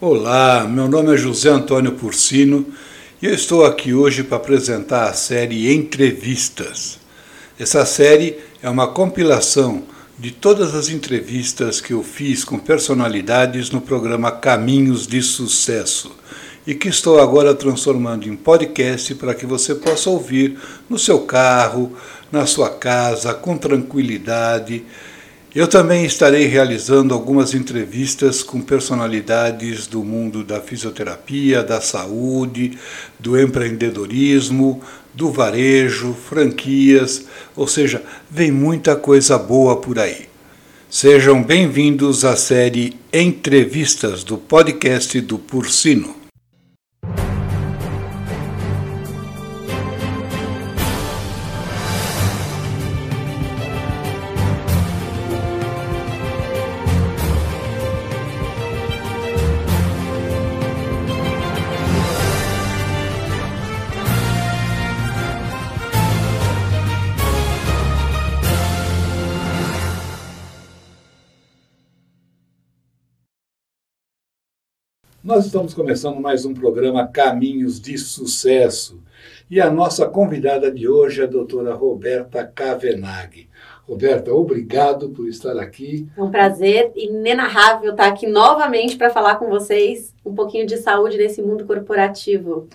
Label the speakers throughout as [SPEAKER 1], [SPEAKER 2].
[SPEAKER 1] Olá, meu nome é José Antônio Porcino e eu estou aqui hoje para apresentar a série Entrevistas. Essa série é uma compilação de todas as entrevistas que eu fiz com personalidades no programa Caminhos de Sucesso e que estou agora transformando em podcast para que você possa ouvir no seu carro, na sua casa, com tranquilidade eu também estarei realizando algumas entrevistas com personalidades do mundo da fisioterapia, da saúde, do empreendedorismo, do varejo, franquias, ou seja, vem muita coisa boa por aí. Sejam bem-vindos à série Entrevistas do podcast do Pursino. Nós estamos começando mais um programa Caminhos de Sucesso e a nossa convidada de hoje é a doutora Roberta Kavenag. Roberta, obrigado por estar aqui.
[SPEAKER 2] É um prazer inenarrável estar aqui novamente para falar com vocês um pouquinho de saúde nesse mundo corporativo.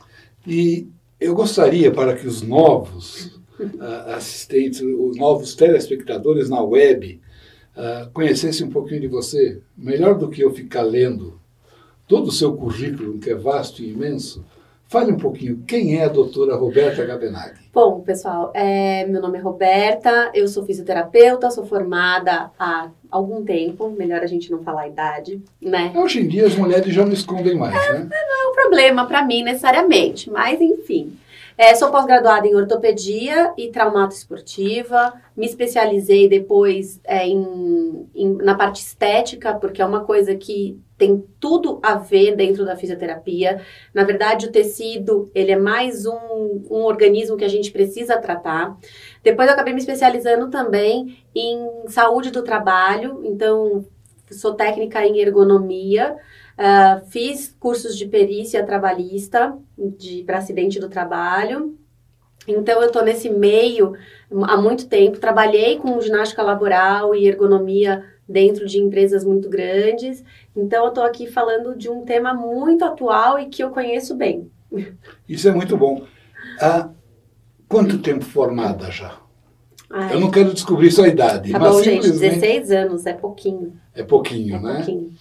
[SPEAKER 1] E eu gostaria para que os novos uh, assistentes, os novos telespectadores na web uh, conhecessem um pouquinho de você, melhor do que eu ficar lendo todo o seu currículo, que é vasto e imenso, fale um pouquinho, quem é a doutora Roberta Gabenaghi?
[SPEAKER 2] Bom, pessoal, é, meu nome é Roberta, eu sou fisioterapeuta, sou formada há algum tempo, melhor a gente não falar a idade, né?
[SPEAKER 1] Hoje em dia as mulheres já não escondem mais, é, né?
[SPEAKER 2] Não é um problema para mim necessariamente, mas enfim. É, sou pós-graduada em ortopedia e traumato esportiva. Me especializei depois é, em, em, na parte estética, porque é uma coisa que tem tudo a ver dentro da fisioterapia. Na verdade, o tecido, ele é mais um, um organismo que a gente precisa tratar. Depois eu acabei me especializando também em saúde do trabalho, então sou técnica em ergonomia, uh, fiz cursos de perícia trabalhista para acidente do trabalho. Então eu estou nesse meio há muito tempo, trabalhei com ginástica laboral e ergonomia dentro de empresas muito grandes. Então, eu estou aqui falando de um tema muito atual e que eu conheço bem.
[SPEAKER 1] Isso é muito bom. Há quanto tempo formada já? Ai, eu não quero descobrir sua idade.
[SPEAKER 2] Tá mas bom, gente, 16 anos, é pouquinho.
[SPEAKER 1] É pouquinho, é né? Pouquinho.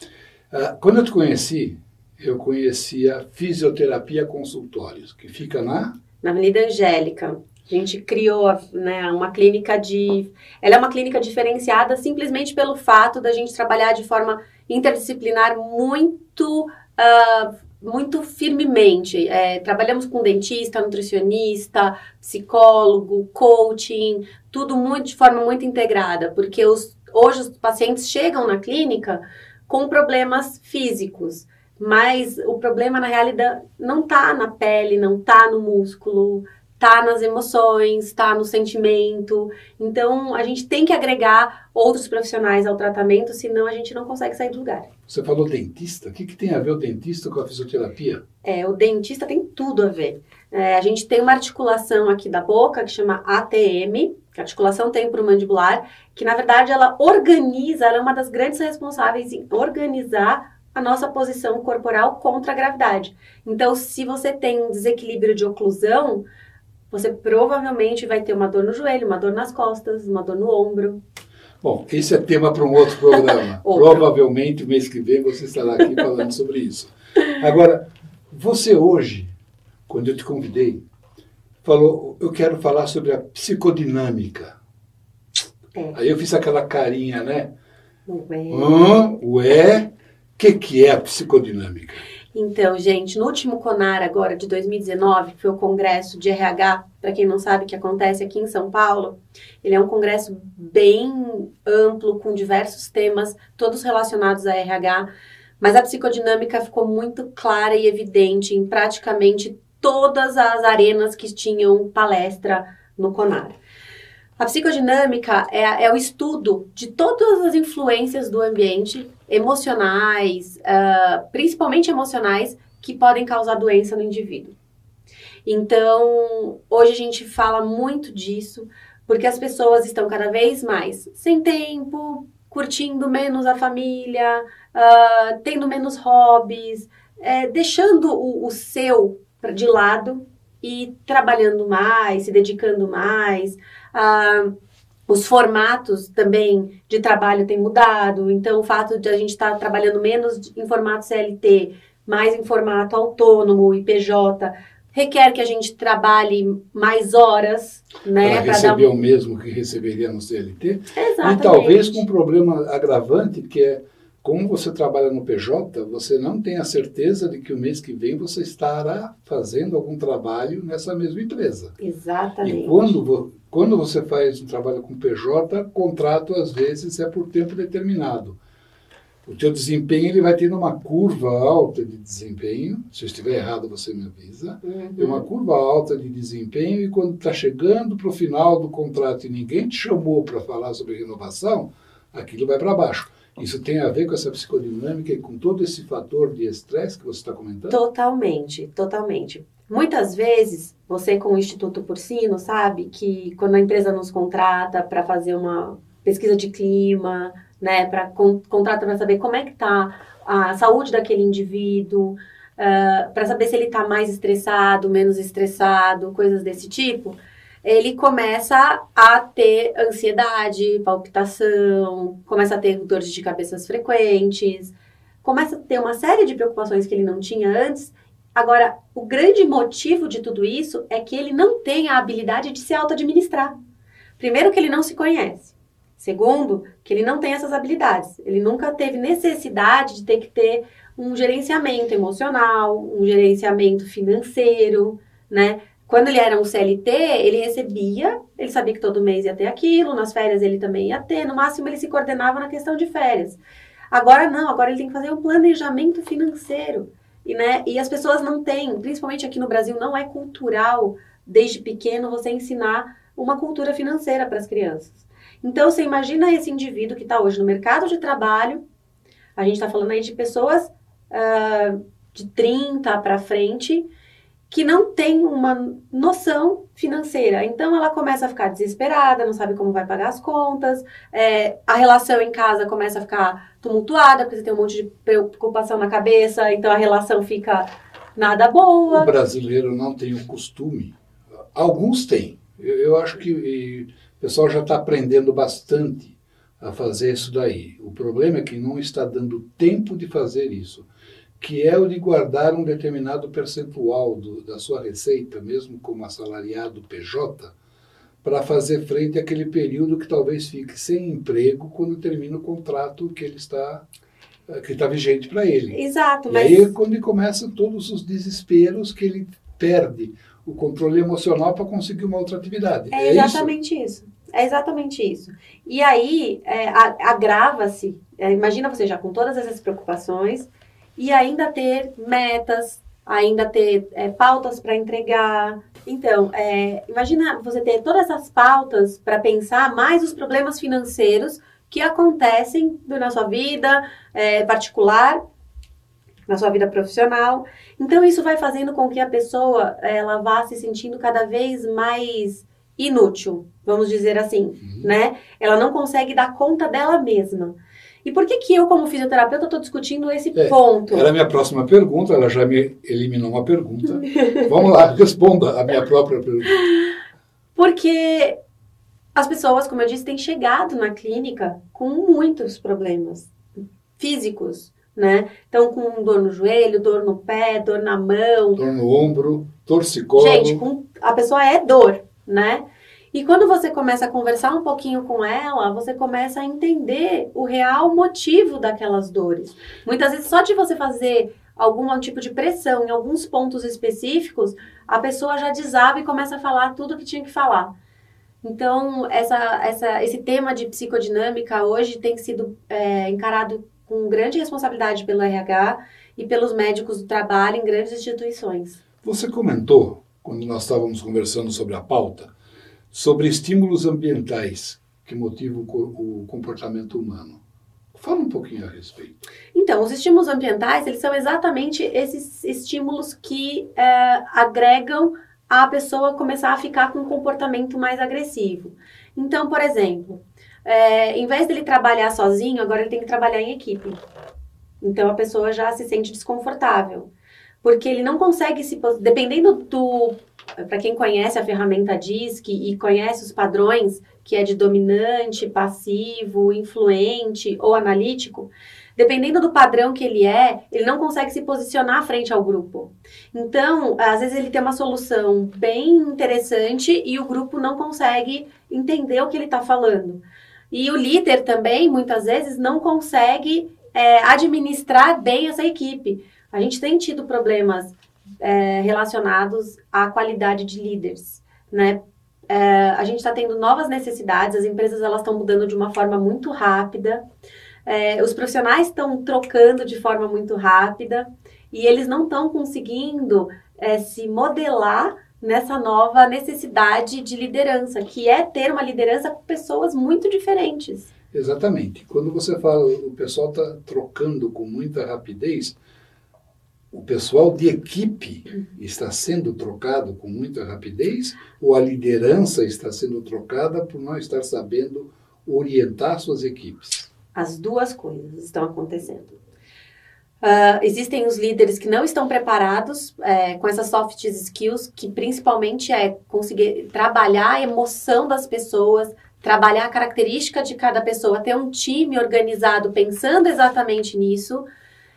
[SPEAKER 1] Ah, quando eu te conheci, eu conhecia Fisioterapia Consultórios, que fica na...
[SPEAKER 2] Na Avenida Angélica. A gente criou né, uma clínica de. Ela é uma clínica diferenciada simplesmente pelo fato da gente trabalhar de forma interdisciplinar muito. Uh, muito firmemente. É, trabalhamos com dentista, nutricionista, psicólogo, coaching, tudo muito de forma muito integrada, porque os, hoje os pacientes chegam na clínica com problemas físicos, mas o problema na realidade não está na pele, não está no músculo, tá nas emoções, tá no sentimento. Então, a gente tem que agregar outros profissionais ao tratamento, senão a gente não consegue sair do lugar.
[SPEAKER 1] Você falou dentista. O que, que tem a ver o dentista com a fisioterapia?
[SPEAKER 2] É, o dentista tem tudo a ver. É, a gente tem uma articulação aqui da boca que chama ATM, que é a articulação temporomandibular, que na verdade ela organiza, ela é uma das grandes responsáveis em organizar a nossa posição corporal contra a gravidade. Então, se você tem um desequilíbrio de oclusão, você provavelmente vai ter uma dor no joelho, uma dor nas costas, uma dor no ombro.
[SPEAKER 1] Bom, esse é tema para um outro programa. Provavelmente, mês que vem, você estará aqui falando sobre isso. Agora, você hoje, quando eu te convidei, falou, eu quero falar sobre a psicodinâmica. É. Aí eu fiz aquela carinha, né?
[SPEAKER 2] Ué.
[SPEAKER 1] Hum, ué, o que, que é a psicodinâmica?
[SPEAKER 2] Então, gente, no último CONAR agora de 2019, que foi o congresso de RH, para quem não sabe o que acontece aqui em São Paulo, ele é um congresso bem amplo, com diversos temas, todos relacionados a RH, mas a psicodinâmica ficou muito clara e evidente em praticamente todas as arenas que tinham palestra no CONAR. A psicodinâmica é, é, o estudo de todas as influências do ambiente, emocionais, uh, principalmente emocionais, que podem causar doença no indivíduo. Então, hoje a gente fala muito disso, porque as pessoas estão cada vez mais sem tempo, curtindo menos a família, uh, tendo menos hobbies, é, deixando o, o seu de lado e trabalhando mais, se dedicando mais. Uh, os formatos também de trabalho têm mudado, então o fato de a gente estar tá trabalhando menos em formato CLT, mais em formato autônomo e PJ, requer que a gente trabalhe mais horas, né?
[SPEAKER 1] Para receber o mesmo que receberia no CLT.
[SPEAKER 2] Exatamente.
[SPEAKER 1] E talvez com um problema agravante, que é como você trabalha no PJ, você não tem a certeza de que o mês que vem você estará fazendo algum trabalho nessa mesma empresa.
[SPEAKER 2] Exatamente.
[SPEAKER 1] E quando, quando você faz um trabalho com PJ, contrato às vezes é por tempo determinado o teu desempenho ele vai tendo uma curva alta de desempenho. Se eu estiver errado, você me avisa. Uhum. Tem uma curva alta de desempenho e quando está chegando para o final do contrato e ninguém te chamou para falar sobre renovação, aquilo vai para baixo. Isso tem a ver com essa psicodinâmica e com todo esse fator de estresse que você está comentando?
[SPEAKER 2] Totalmente, totalmente. Muitas vezes, você com o Instituto Porcino sabe que quando a empresa nos contrata para fazer uma pesquisa de clima, né, para con contrata para saber como é que está a saúde daquele indivíduo, uh, ah, para saber se ele está mais estressado, menos estressado, coisas desse tipo, ele começa a ter ansiedade, palpitação, começa a ter dores de cabeça frequentes, começa a ter uma série de preocupações que ele não tinha antes. Agora, o grande motivo de tudo isso é que ele não tem a habilidade de se auto-administrar. Primeiro que ele não se conhece. Segundo, que ele não tem essas habilidades. Ele nunca teve necessidade de ter que ter um gerenciamento emocional, um gerenciamento financeiro, né? Quando ele era um CLT, ele recebia, ele sabia que todo mês ia ter aquilo, nas férias ele também ia ter, no máximo ele se coordenava na questão de férias. Agora não, agora ele tem que fazer um planejamento financeiro. E, né, e as pessoas não têm, principalmente aqui no Brasil, não é cultural, desde pequeno, você ensinar uma cultura financeira para as crianças. Então, você imagina esse indivíduo que está hoje no mercado de trabalho, a gente está falando aí de pessoas uh, de 30 para frente, que não tem uma noção financeira. Então, ela começa a ficar desesperada, não sabe como vai pagar as contas, é, a relação em casa começa a ficar tumultuada, porque você tem um monte de preocupação na cabeça, então a relação fica nada boa.
[SPEAKER 1] O brasileiro não tem o costume, alguns têm. Eu, eu acho que o pessoal já está aprendendo bastante a fazer isso daí. O problema é que não está dando tempo de fazer isso, que é o de guardar um determinado percentual do, da sua receita, mesmo como assalariado PJ, para fazer frente àquele período que talvez fique sem emprego quando termina o contrato que ele está que está vigente para ele.
[SPEAKER 2] Exato.
[SPEAKER 1] E mas... aí é quando começam todos os desesperos que ele perde o controle emocional para conseguir uma outra atividade.
[SPEAKER 2] É, é exatamente isso? isso? É exatamente isso. E aí é, agrava-se. É, imagina você já com todas essas preocupações e ainda ter metas, ainda ter é, pautas para entregar. Então, é, imagina você ter todas essas pautas para pensar mais os problemas financeiros que acontecem na sua vida é, particular na sua vida profissional. Então isso vai fazendo com que a pessoa ela vá se sentindo cada vez mais inútil, vamos dizer assim, uhum. né? Ela não consegue dar conta dela mesma. E por que que eu, como fisioterapeuta, estou discutindo esse é, ponto?
[SPEAKER 1] Era a minha próxima pergunta, ela já me eliminou uma pergunta. Vamos lá, responda a minha própria pergunta.
[SPEAKER 2] Porque as pessoas, como eu disse, têm chegado na clínica com muitos problemas físicos, né? Então, com dor no joelho, dor no pé, dor na mão.
[SPEAKER 1] Dor no ombro, torcicolo.
[SPEAKER 2] Gente, com, a pessoa é dor, né? E quando você começa a conversar um pouquinho com ela, você começa a entender o real motivo daquelas dores. Muitas vezes, só de você fazer algum tipo de pressão em alguns pontos específicos, a pessoa já desaba e começa a falar tudo o que tinha que falar. Então, essa, essa, esse tema de psicodinâmica hoje tem sido é, encarado com grande responsabilidade pelo RH e pelos médicos do trabalho em grandes instituições.
[SPEAKER 1] Você comentou, quando nós estávamos conversando sobre a pauta, sobre estímulos ambientais que motivam o comportamento humano. Fala um pouquinho a respeito.
[SPEAKER 2] Então, os estímulos ambientais, eles são exatamente esses estímulos que é, agregam a pessoa começar a ficar com um comportamento mais agressivo. Então, por exemplo, é, em vez dele trabalhar sozinho, agora ele tem que trabalhar em equipe. Então, a pessoa já se sente desconfortável. Porque ele não consegue se... Dependendo do para quem conhece a ferramenta DISC e conhece os padrões, que é de dominante, passivo, influente ou analítico, dependendo do padrão que ele é, ele não consegue se posicionar frente ao grupo. Então, às vezes ele tem uma solução bem interessante e o grupo não consegue entender o que ele está falando. E o líder também, muitas vezes, não consegue é, administrar bem essa equipe. A gente tem tido problemas é, relacionados à qualidade de líderes, né? É, a gente está tendo novas necessidades, as empresas elas estão mudando de uma forma muito rápida, é, os profissionais estão trocando de forma muito rápida e eles não estão conseguindo é, se modelar nessa nova necessidade de liderança, que é ter uma liderança com pessoas muito diferentes.
[SPEAKER 1] Exatamente. Quando você fala o pessoal está trocando com muita rapidez, o pessoal de equipe está sendo trocado com muita rapidez ou a liderança está sendo trocada por não estar sabendo orientar suas equipes?
[SPEAKER 2] As duas coisas estão acontecendo. Uh, existem os líderes que não estão preparados é, com essas soft skills, que principalmente é conseguir trabalhar a emoção das pessoas, trabalhar a característica de cada pessoa, ter um time organizado pensando exatamente nisso.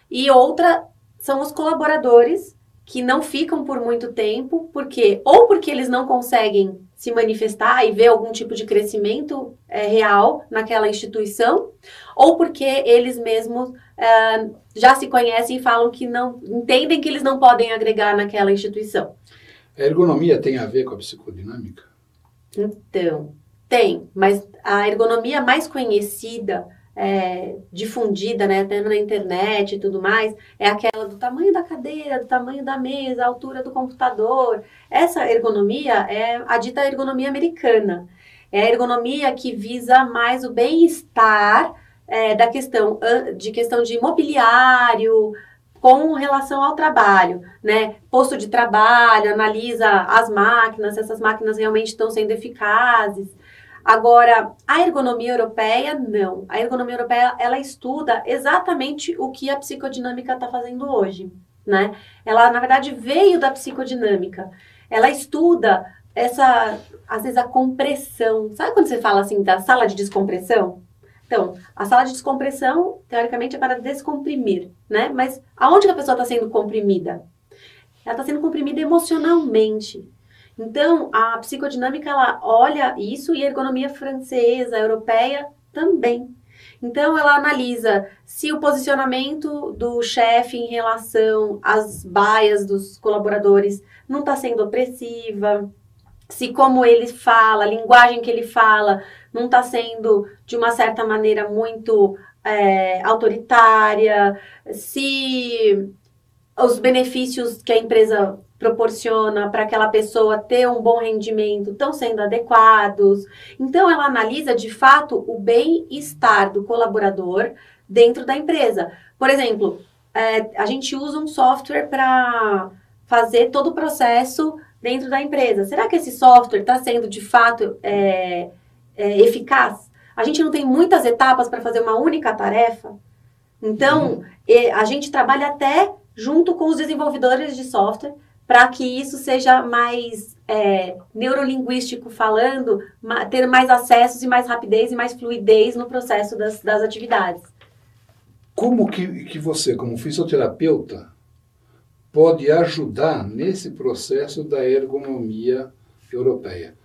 [SPEAKER 2] E outra são os colaboradores que não ficam por muito tempo, porque ou porque eles não conseguem se manifestar e ver algum tipo de crescimento é, real naquela instituição, ou porque eles mesmos é, já se conhecem e falam que não entendem que eles não podem agregar naquela instituição.
[SPEAKER 1] A ergonomia tem a ver com a psicodinâmica?
[SPEAKER 2] Então, tem, mas a ergonomia mais conhecida é, difundida, né, até na internet e tudo mais, é aquela do tamanho da cadeira, do tamanho da mesa, altura do computador. Essa ergonomia é a dita ergonomia americana. É a ergonomia que visa mais o bem-estar é, da questão de questão de mobiliário com relação ao trabalho, né? Posto de trabalho, analisa as máquinas, se essas máquinas realmente estão sendo eficazes. Agora, a ergonomia europeia, não. A ergonomia europeia, ela estuda exatamente o que a psicodinâmica está fazendo hoje, né? Ela, na verdade, veio da psicodinâmica. Ela estuda essa, às vezes, a compressão. Sabe quando você fala, assim, da sala de descompressão? Então, a sala de descompressão, teoricamente, é para descomprimir, né? Mas aonde a pessoa está sendo comprimida? Ela está sendo comprimida emocionalmente. Então, a psicodinâmica ela olha isso e a ergonomia francesa, europeia também. Então, ela analisa se o posicionamento do chefe em relação às baias dos colaboradores não está sendo opressiva, se como ele fala, a linguagem que ele fala, não está sendo de uma certa maneira muito é, autoritária, se os benefícios que a empresa proporciona para aquela pessoa ter um bom rendimento estão sendo adequados. Então, ela analisa de fato o bem-estar do colaborador dentro da empresa. Por exemplo, é, a gente usa um software para fazer todo o processo dentro da empresa. Será que esse software está sendo de fato é, é, eficaz? A gente não tem muitas etapas para fazer uma única tarefa. Então, uhum. a gente trabalha até junto com os desenvolvedores de software para que isso seja mais é, neurolinguístico falando, ter mais acessos e mais rapidez e mais fluidez no processo das, das atividades.
[SPEAKER 1] Como que, que você, como fisioterapeuta, pode ajudar nesse processo da ergonomia europeia?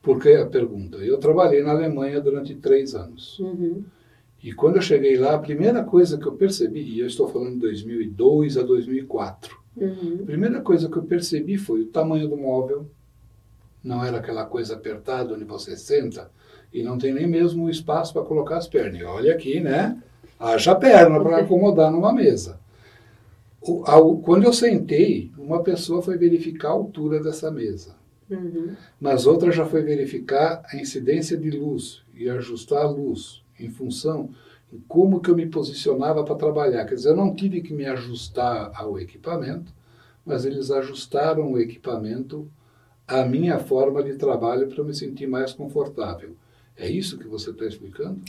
[SPEAKER 1] Porque a pergunta, eu trabalhei na Alemanha durante três anos. Uhum. E quando eu cheguei lá, a primeira coisa que eu percebi, e eu estou falando de 2002 a 2004, Uhum. A primeira coisa que eu percebi foi o tamanho do móvel. Não era aquela coisa apertada onde você senta e não tem nem mesmo espaço para colocar as pernas. E olha aqui, né? Haja perna para acomodar numa mesa. O, ao, quando eu sentei, uma pessoa foi verificar a altura dessa mesa.
[SPEAKER 2] Uhum.
[SPEAKER 1] Nas outras já foi verificar a incidência de luz e ajustar a luz em função como que eu me posicionava para trabalhar. Quer dizer, eu não tive que me ajustar ao equipamento, mas eles ajustaram o equipamento à minha forma de trabalho para eu me sentir mais confortável. É isso que você está explicando?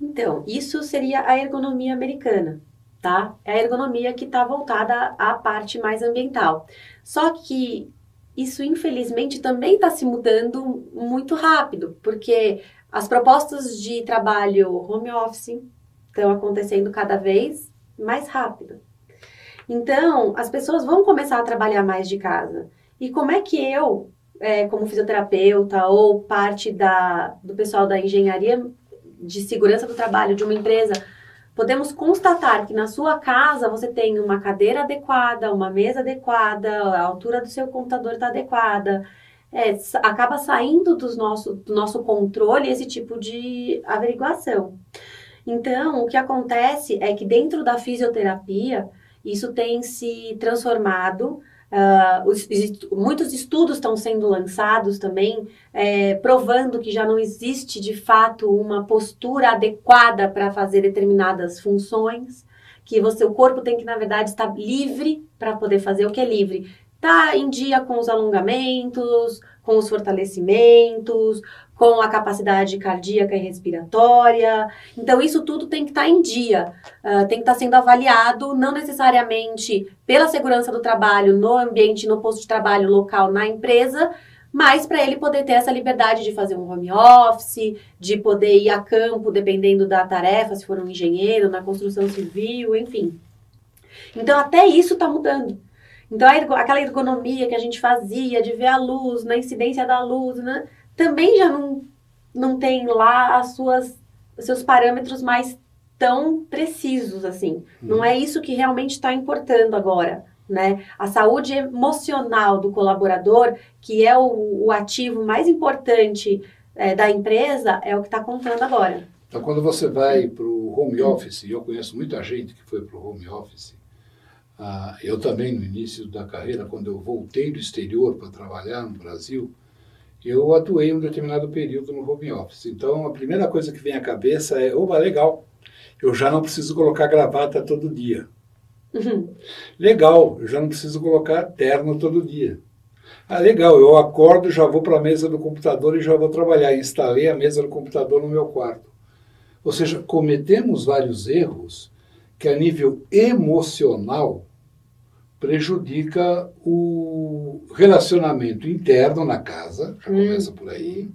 [SPEAKER 2] Então, isso seria a ergonomia americana, tá? É a ergonomia que está voltada à parte mais ambiental. Só que isso, infelizmente, também está se mudando muito rápido, porque as propostas de trabalho home office estão acontecendo cada vez mais rápido. Então, as pessoas vão começar a trabalhar mais de casa. E como é que eu, é, como fisioterapeuta ou parte da, do pessoal da engenharia de segurança do trabalho de uma empresa, podemos constatar que na sua casa você tem uma cadeira adequada, uma mesa adequada, a altura do seu computador está adequada. É, acaba saindo do nosso, do nosso controle esse tipo de averiguação. Então, o que acontece é que dentro da fisioterapia, isso tem se transformado Uh, os, muitos estudos estão sendo lançados também, é, provando que já não existe de fato uma postura adequada para fazer determinadas funções, que você, o corpo tem que, na verdade, estar livre para poder fazer o que é livre. Tá em dia com os alongamentos, com os fortalecimentos, com a capacidade cardíaca e respiratória. Então, isso tudo tem que estar tá em dia, uh, tem que estar tá sendo avaliado, não necessariamente pela segurança do trabalho no ambiente, no posto de trabalho local, na empresa, mas para ele poder ter essa liberdade de fazer um home office, de poder ir a campo, dependendo da tarefa, se for um engenheiro, na construção civil, enfim. Então, até isso está mudando. Então, aquela ergonomia que a gente fazia de ver a luz, na incidência da luz, né? Também já não, não tem lá as suas, os seus parâmetros mais tão precisos assim. Não é isso que realmente está importando agora. Né? A saúde emocional do colaborador, que é o, o ativo mais importante é, da empresa, é o que está contando agora.
[SPEAKER 1] Então, quando você vai para o home office, e eu conheço muita gente que foi para o home office, ah, eu também no início da carreira, quando eu voltei do exterior para trabalhar no Brasil, eu atuei um determinado período no home office. Então, a primeira coisa que vem à cabeça é, oba, legal, eu já não preciso colocar gravata todo dia. Uhum. Legal, eu já não preciso colocar terno todo dia. Ah, legal, eu acordo, já vou para a mesa do computador e já vou trabalhar. Instalei a mesa do computador no meu quarto. Ou seja, cometemos vários erros que a nível emocional prejudica o relacionamento interno na casa, já hum. começa por aí,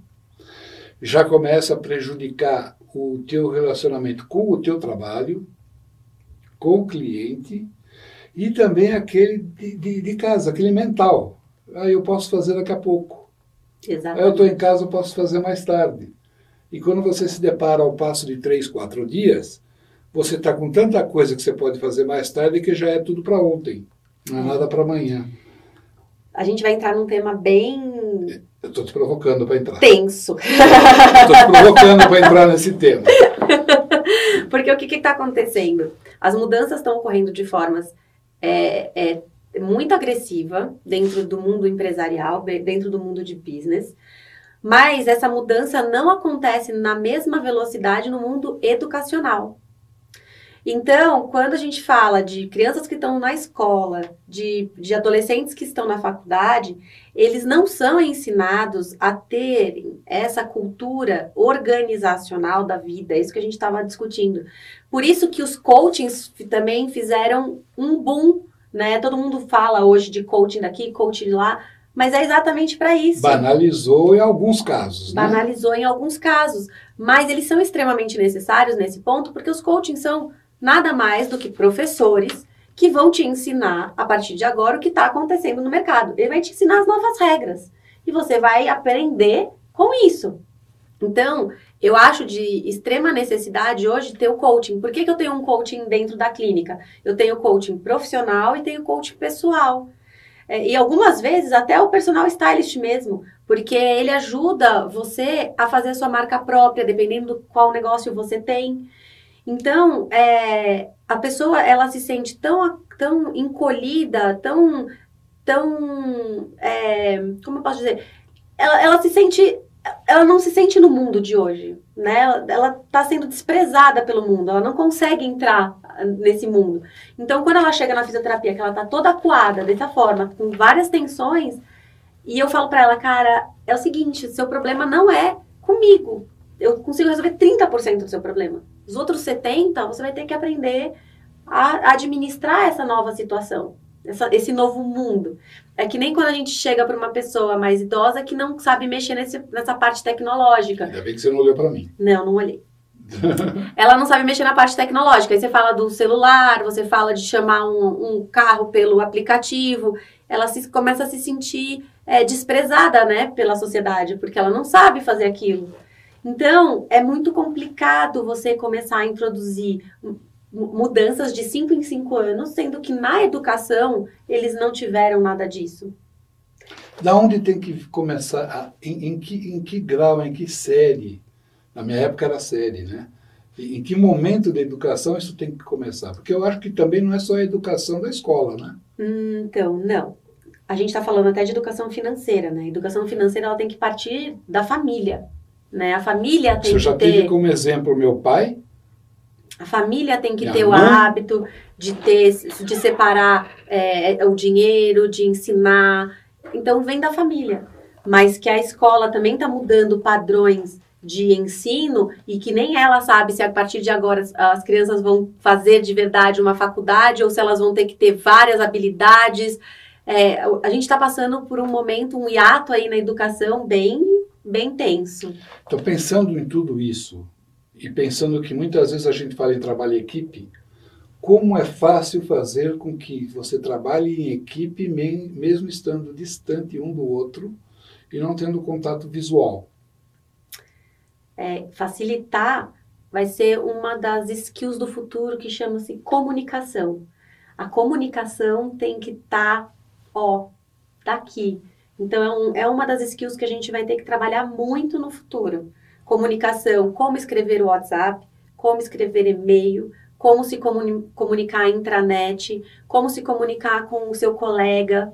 [SPEAKER 1] já começa a prejudicar o teu relacionamento com o teu trabalho, com o cliente e também aquele de, de, de casa, aquele mental. Ah, eu posso fazer daqui a pouco.
[SPEAKER 2] Exatamente.
[SPEAKER 1] Ah, eu estou em casa, eu posso fazer mais tarde. E quando você se depara ao passo de três, quatro dias, você está com tanta coisa que você pode fazer mais tarde que já é tudo para ontem. Não é nada para amanhã.
[SPEAKER 2] A gente vai entrar num tema bem.
[SPEAKER 1] Eu estou te provocando para entrar.
[SPEAKER 2] Tenso.
[SPEAKER 1] Estou te provocando para entrar nesse tema.
[SPEAKER 2] Porque o que está acontecendo? As mudanças estão ocorrendo de formas é, é, muito agressiva dentro do mundo empresarial, dentro do mundo de business. Mas essa mudança não acontece na mesma velocidade no mundo educacional. Então, quando a gente fala de crianças que estão na escola, de, de adolescentes que estão na faculdade, eles não são ensinados a terem essa cultura organizacional da vida, é isso que a gente estava discutindo. Por isso que os coachings também fizeram um boom, né? Todo mundo fala hoje de coaching daqui, coaching lá, mas é exatamente para isso.
[SPEAKER 1] Banalizou em alguns casos.
[SPEAKER 2] Né? Banalizou em alguns casos. Mas eles são extremamente necessários nesse ponto, porque os coachings são nada mais do que professores que vão te ensinar a partir de agora o que está acontecendo no mercado. Ele vai te ensinar as novas regras e você vai aprender com isso. Então, eu acho de extrema necessidade hoje ter o coaching. Por que, que eu tenho um coaching dentro da clínica? Eu tenho coaching profissional e tenho coaching pessoal. É, e algumas vezes até o personal stylist mesmo, porque ele ajuda você a fazer a sua marca própria, dependendo do qual negócio você tem. Então, é, a pessoa ela se sente tão, tão encolhida, tão, tão, é, como eu posso dizer, ela, ela se sente, ela não se sente no mundo de hoje, né? Ela está sendo desprezada pelo mundo, ela não consegue entrar nesse mundo. Então, quando ela chega na fisioterapia, que ela está toda acuada dessa forma, com várias tensões, e eu falo para ela, cara, é o seguinte, seu problema não é comigo. Eu consigo resolver 30% do seu problema. Os outros 70, você vai ter que aprender a administrar essa nova situação, essa, esse novo mundo. É que nem quando a gente chega para uma pessoa mais idosa que não sabe mexer nesse, nessa parte tecnológica.
[SPEAKER 1] Ainda bem que você não olhou para mim.
[SPEAKER 2] Não, não olhei. ela não sabe mexer na parte tecnológica. Aí você fala do celular, você fala de chamar um, um carro pelo aplicativo. Ela se, começa a se sentir é, desprezada, né, pela sociedade, porque ela não sabe fazer aquilo. Então, é muito complicado você começar a introduzir mudanças de 5 em 5 anos, sendo que na educação eles não tiveram nada disso.
[SPEAKER 1] Da onde tem que começar? A, em, em, que, em que grau, em que série? Na minha época era série, né? Em que momento da educação isso tem que começar? Porque eu acho que também não é só a educação da escola, né?
[SPEAKER 2] Hum, então, não. A gente está falando até de educação financeira, né? Educação financeira ela tem que partir da família. Né? A família tem
[SPEAKER 1] Você já
[SPEAKER 2] ter...
[SPEAKER 1] tive como exemplo meu pai?
[SPEAKER 2] A família tem que Minha ter mãe? o hábito de ter, de separar é, o dinheiro, de ensinar. Então vem da família. Mas que a escola também está mudando padrões de ensino e que nem ela sabe se a partir de agora as crianças vão fazer de verdade uma faculdade ou se elas vão ter que ter várias habilidades. É, a gente está passando por um momento, um hiato aí na educação bem bem tenso.
[SPEAKER 1] Estou pensando em tudo isso e pensando que muitas vezes a gente fala em trabalho em equipe, como é fácil fazer com que você trabalhe em equipe mesmo estando distante um do outro e não tendo contato visual.
[SPEAKER 2] É, facilitar vai ser uma das skills do futuro que chama-se comunicação. A comunicação tem que estar, tá, ó, daqui. Então, é, um, é uma das skills que a gente vai ter que trabalhar muito no futuro. Comunicação, como escrever o WhatsApp, como escrever e-mail, como se comuni comunicar intranet, como se comunicar com o seu colega.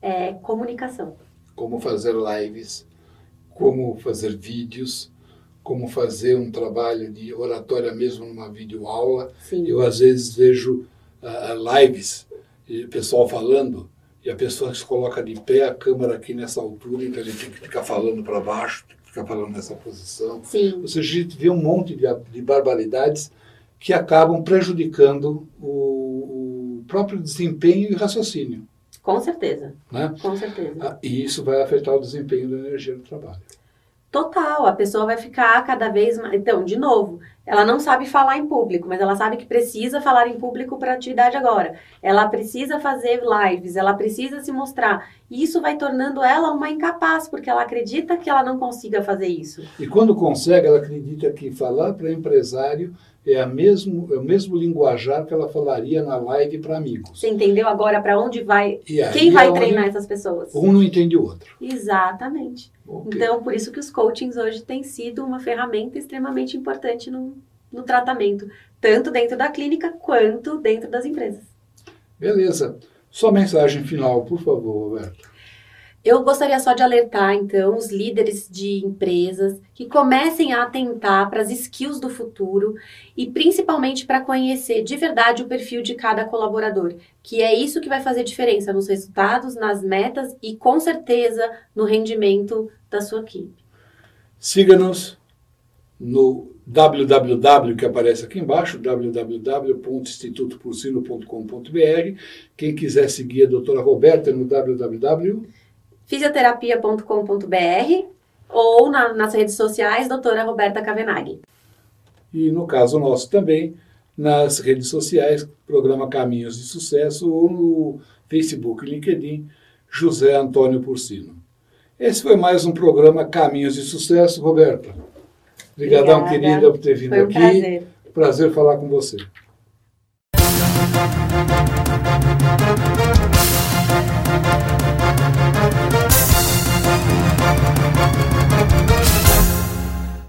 [SPEAKER 2] É, comunicação.
[SPEAKER 1] Como fazer lives, como fazer vídeos, como fazer um trabalho de oratória mesmo numa videoaula. Sim. Eu, às vezes, vejo uh, lives, e pessoal falando, e a pessoa se coloca de pé, a câmera aqui nessa altura, então a gente tem que ficar falando para baixo, tem que ficar falando nessa posição.
[SPEAKER 2] Sim.
[SPEAKER 1] Ou seja, a gente vê um monte de, de barbaridades que acabam prejudicando o, o, próprio desempenho e raciocínio.
[SPEAKER 2] Com certeza.
[SPEAKER 1] Né?
[SPEAKER 2] Com certeza.
[SPEAKER 1] Ah, e isso vai afetar o desempenho da energia do trabalho.
[SPEAKER 2] Total, a pessoa vai ficar cada vez mais. Então, de novo, ela não sabe falar em público, mas ela sabe que precisa falar em público para atividade agora. Ela precisa fazer lives, ela precisa se mostrar. E isso vai tornando ela uma incapaz, porque ela acredita que ela não consiga fazer isso.
[SPEAKER 1] E quando consegue, ela acredita que falar para empresário é, a mesmo, é o mesmo linguajar que ela falaria na live para amigos.
[SPEAKER 2] Você entendeu agora para onde vai? Quem vai é treinar essas pessoas?
[SPEAKER 1] Um não entende o outro.
[SPEAKER 2] Exatamente. Okay. Então, por isso que os coachings hoje têm sido uma ferramenta extremamente importante no, no tratamento, tanto dentro da clínica quanto dentro das empresas.
[SPEAKER 1] Beleza. Sua mensagem final, por favor, Roberto.
[SPEAKER 2] Eu gostaria só de alertar, então, os líderes de empresas que comecem a atentar para as skills do futuro e principalmente para conhecer de verdade o perfil de cada colaborador, que é isso que vai fazer diferença nos resultados, nas metas e, com certeza, no rendimento da sua equipe.
[SPEAKER 1] Siga-nos no www que aparece aqui embaixo, www.institutoporcino.com.br. Quem quiser seguir a doutora Roberta no www
[SPEAKER 2] fisioterapia.com.br ou na, nas redes sociais, doutora Roberta Cavenaghi.
[SPEAKER 1] E no caso nosso também, nas redes sociais, programa Caminhos de Sucesso ou no Facebook e LinkedIn, José Antônio Porcino. Esse foi mais um programa Caminhos de Sucesso, Roberta. Obrigadão, Obrigada. querida, por ter vindo
[SPEAKER 2] foi um
[SPEAKER 1] aqui.
[SPEAKER 2] Prazer.
[SPEAKER 1] prazer falar com você.